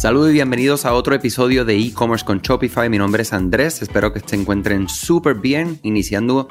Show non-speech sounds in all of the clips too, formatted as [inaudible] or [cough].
Saludos y bienvenidos a otro episodio de e-commerce con Shopify. Mi nombre es Andrés, espero que se encuentren súper bien iniciando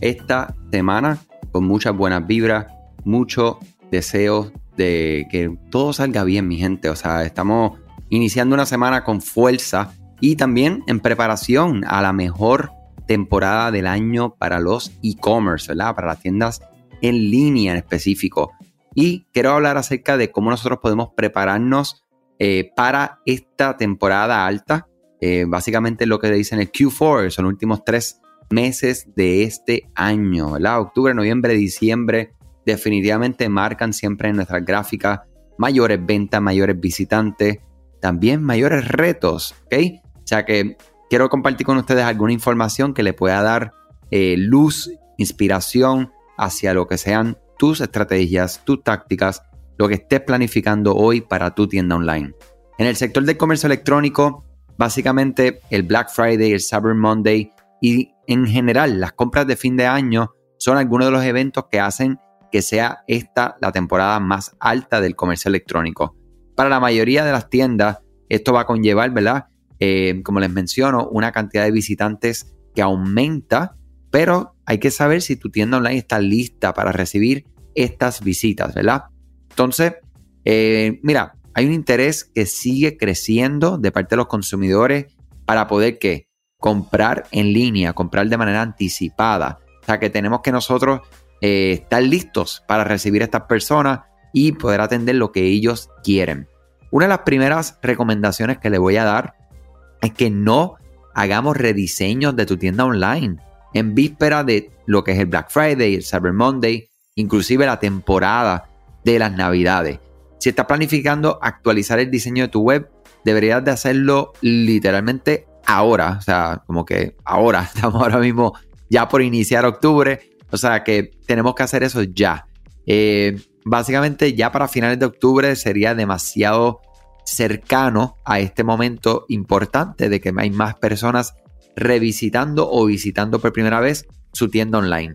esta semana con muchas buenas vibras, mucho deseo de que todo salga bien, mi gente. O sea, estamos iniciando una semana con fuerza y también en preparación a la mejor temporada del año para los e-commerce, ¿verdad? Para las tiendas en línea en específico. Y quiero hablar acerca de cómo nosotros podemos prepararnos eh, para esta temporada alta. Eh, básicamente lo que dicen el Q4, son los últimos tres meses de este año, ¿verdad? Octubre, noviembre, diciembre, definitivamente marcan siempre en nuestras gráficas mayores ventas, mayores visitantes, también mayores retos, ¿ok? O sea que quiero compartir con ustedes alguna información que le pueda dar eh, luz, inspiración hacia lo que sean tus estrategias, tus tácticas lo que estés planificando hoy para tu tienda online. En el sector del comercio electrónico, básicamente el Black Friday, el Cyber Monday y en general las compras de fin de año son algunos de los eventos que hacen que sea esta la temporada más alta del comercio electrónico. Para la mayoría de las tiendas, esto va a conllevar, ¿verdad? Eh, como les menciono, una cantidad de visitantes que aumenta, pero hay que saber si tu tienda online está lista para recibir estas visitas, ¿verdad? Entonces, eh, mira, hay un interés que sigue creciendo de parte de los consumidores para poder que comprar en línea, comprar de manera anticipada. O sea que tenemos que nosotros eh, estar listos para recibir a estas personas y poder atender lo que ellos quieren. Una de las primeras recomendaciones que le voy a dar es que no hagamos rediseños de tu tienda online en víspera de lo que es el Black Friday, el Cyber Monday, inclusive la temporada de las navidades. Si estás planificando actualizar el diseño de tu web, deberías de hacerlo literalmente ahora. O sea, como que ahora, [laughs] estamos ahora mismo ya por iniciar octubre. O sea que tenemos que hacer eso ya. Eh, básicamente ya para finales de octubre sería demasiado cercano a este momento importante de que hay más personas revisitando o visitando por primera vez su tienda online.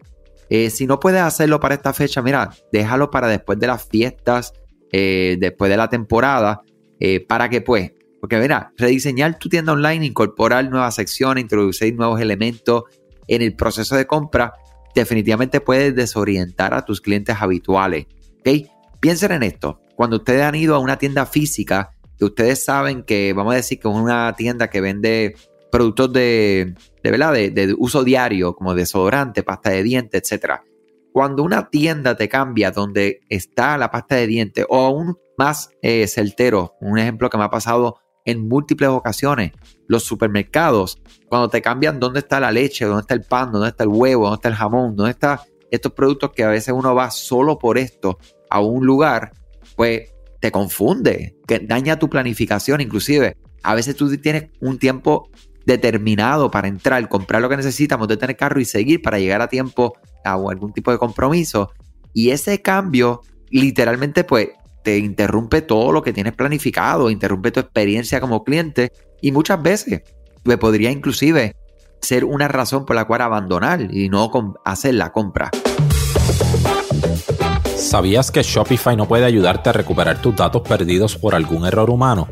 Eh, si no puedes hacerlo para esta fecha, mira, déjalo para después de las fiestas, eh, después de la temporada, eh, para que pues, porque mira, rediseñar tu tienda online, incorporar nuevas secciones, introducir nuevos elementos en el proceso de compra, definitivamente puede desorientar a tus clientes habituales. ¿ok? Piensen en esto. Cuando ustedes han ido a una tienda física, que ustedes saben que, vamos a decir que es una tienda que vende productos de, ¿verdad? de, uso diario, como desodorante, pasta de dientes, etc. Cuando una tienda te cambia donde está la pasta de dientes, o aún más eh, certero, un ejemplo que me ha pasado en múltiples ocasiones, los supermercados, cuando te cambian dónde está la leche, dónde está el pan, dónde está el huevo, dónde está el jamón, dónde están estos productos que a veces uno va solo por esto a un lugar, pues te confunde, que daña tu planificación inclusive. A veces tú tienes un tiempo determinado para entrar, comprar lo que necesitamos, de tener carro y seguir para llegar a tiempo a algún tipo de compromiso. Y ese cambio literalmente pues te interrumpe todo lo que tienes planificado, interrumpe tu experiencia como cliente y muchas veces me podría inclusive ser una razón por la cual abandonar y no hacer la compra. ¿Sabías que Shopify no puede ayudarte a recuperar tus datos perdidos por algún error humano?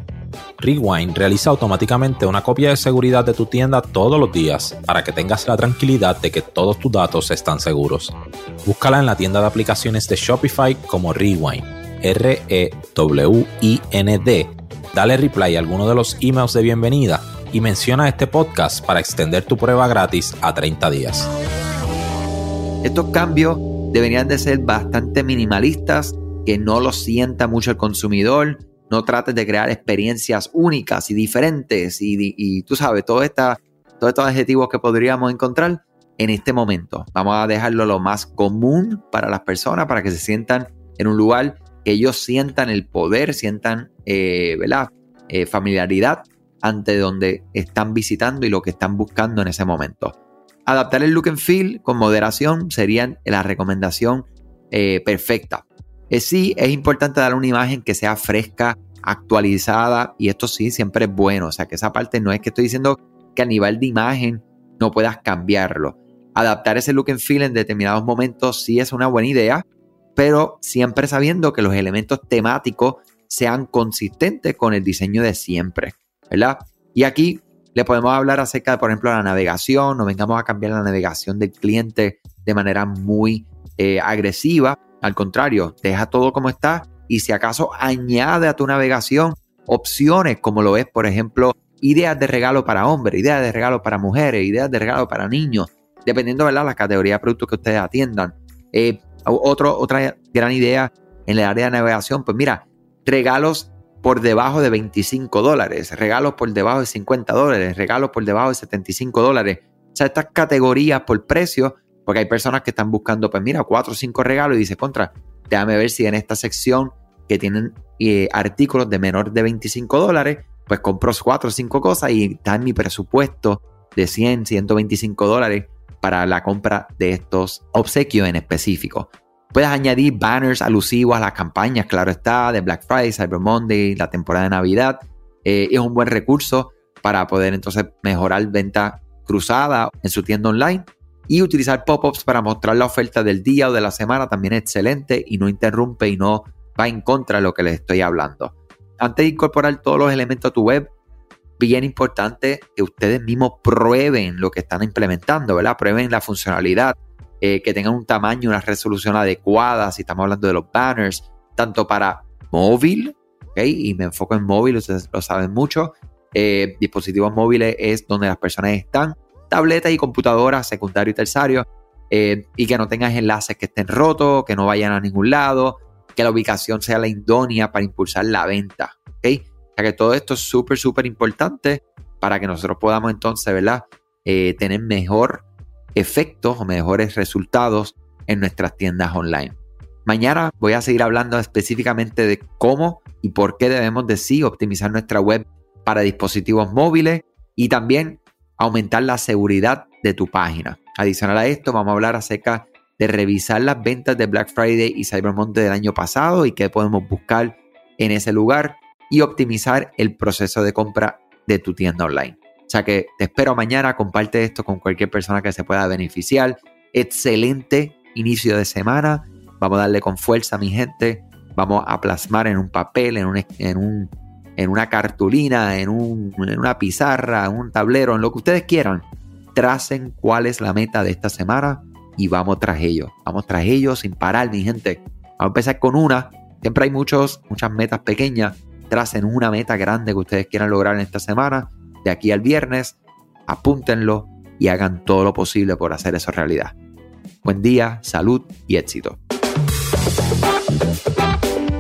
Rewind realiza automáticamente una copia de seguridad de tu tienda todos los días para que tengas la tranquilidad de que todos tus datos están seguros. Búscala en la tienda de aplicaciones de Shopify como Rewind, R-E-W-I-N-D. Dale reply a alguno de los emails de bienvenida y menciona este podcast para extender tu prueba gratis a 30 días. Estos cambios deberían de ser bastante minimalistas, que no lo sienta mucho el consumidor, no trates de crear experiencias únicas y diferentes y, tú sabes, todo todos estos adjetivos que podríamos encontrar en este momento. Vamos a dejarlo lo más común para las personas, para que se sientan en un lugar que ellos sientan el poder, sientan, eh. Eh, familiaridad ante donde están visitando y lo que están buscando en ese momento. Adaptar el look and feel con moderación sería la recomendación eh, perfecta. Eh, sí, es importante dar una imagen que sea fresca, actualizada, y esto sí siempre es bueno. O sea, que esa parte no es que estoy diciendo que a nivel de imagen no puedas cambiarlo. Adaptar ese look and feel en determinados momentos sí es una buena idea, pero siempre sabiendo que los elementos temáticos sean consistentes con el diseño de siempre, ¿verdad? Y aquí le podemos hablar acerca de, por ejemplo, la navegación, no vengamos a cambiar la navegación del cliente de manera muy eh, agresiva. Al contrario, deja todo como está y si acaso añade a tu navegación opciones como lo es, por ejemplo, ideas de regalo para hombres, ideas de regalo para mujeres, ideas de regalo para niños, dependiendo de la categoría de productos que ustedes atiendan. Eh, otro, otra gran idea en el área de navegación, pues mira, regalos por debajo de 25 dólares, regalos por debajo de 50 dólares, regalos por debajo de 75 dólares. O sea, estas categorías por precio, porque hay personas que están buscando, pues mira, cuatro o cinco regalos y dice, contra, déjame ver si en esta sección que tienen eh, artículos de menor de 25 dólares, pues compro cuatro o cinco cosas y está en mi presupuesto de 100, 125 dólares para la compra de estos obsequios en específico. Puedes añadir banners alusivos a las campañas, claro está, de Black Friday, Cyber Monday, la temporada de Navidad. Eh, es un buen recurso para poder entonces mejorar venta cruzada en su tienda online. Y utilizar pop-ups para mostrar la oferta del día o de la semana también es excelente y no interrumpe y no va en contra de lo que les estoy hablando. Antes de incorporar todos los elementos a tu web, bien importante que ustedes mismos prueben lo que están implementando, ¿verdad? Prueben la funcionalidad, eh, que tengan un tamaño, una resolución adecuada, si estamos hablando de los banners, tanto para móvil, ¿ok? Y me enfoco en móvil, ustedes lo saben mucho. Eh, dispositivos móviles es donde las personas están, tabletas y computadoras, secundario y terciario, eh, y que no tengas enlaces que estén rotos, que no vayan a ningún lado, que la ubicación sea la idónea para impulsar la venta, ¿ok? O sea que todo esto es súper, súper importante para que nosotros podamos entonces, ¿verdad? tener mejor efectos o mejores resultados en nuestras tiendas online. Mañana voy a seguir hablando específicamente de cómo y por qué debemos de sí optimizar nuestra web para dispositivos móviles y también aumentar la seguridad de tu página. Adicional a esto, vamos a hablar acerca de revisar las ventas de Black Friday y Cyber Monday del año pasado y qué podemos buscar en ese lugar y optimizar el proceso de compra de tu tienda online. O sea que te espero mañana, comparte esto con cualquier persona que se pueda beneficiar. Excelente inicio de semana. Vamos a darle con fuerza mi gente. Vamos a plasmar en un papel, en, un, en, un, en una cartulina, en, un, en una pizarra, en un tablero, en lo que ustedes quieran. Tracen cuál es la meta de esta semana y vamos tras ellos. Vamos tras ellos sin parar, mi gente. Vamos a empezar con una. Siempre hay muchos, muchas metas pequeñas. Tracen una meta grande que ustedes quieran lograr en esta semana de aquí al viernes, apúntenlo y hagan todo lo posible por hacer eso realidad. Buen día, salud y éxito.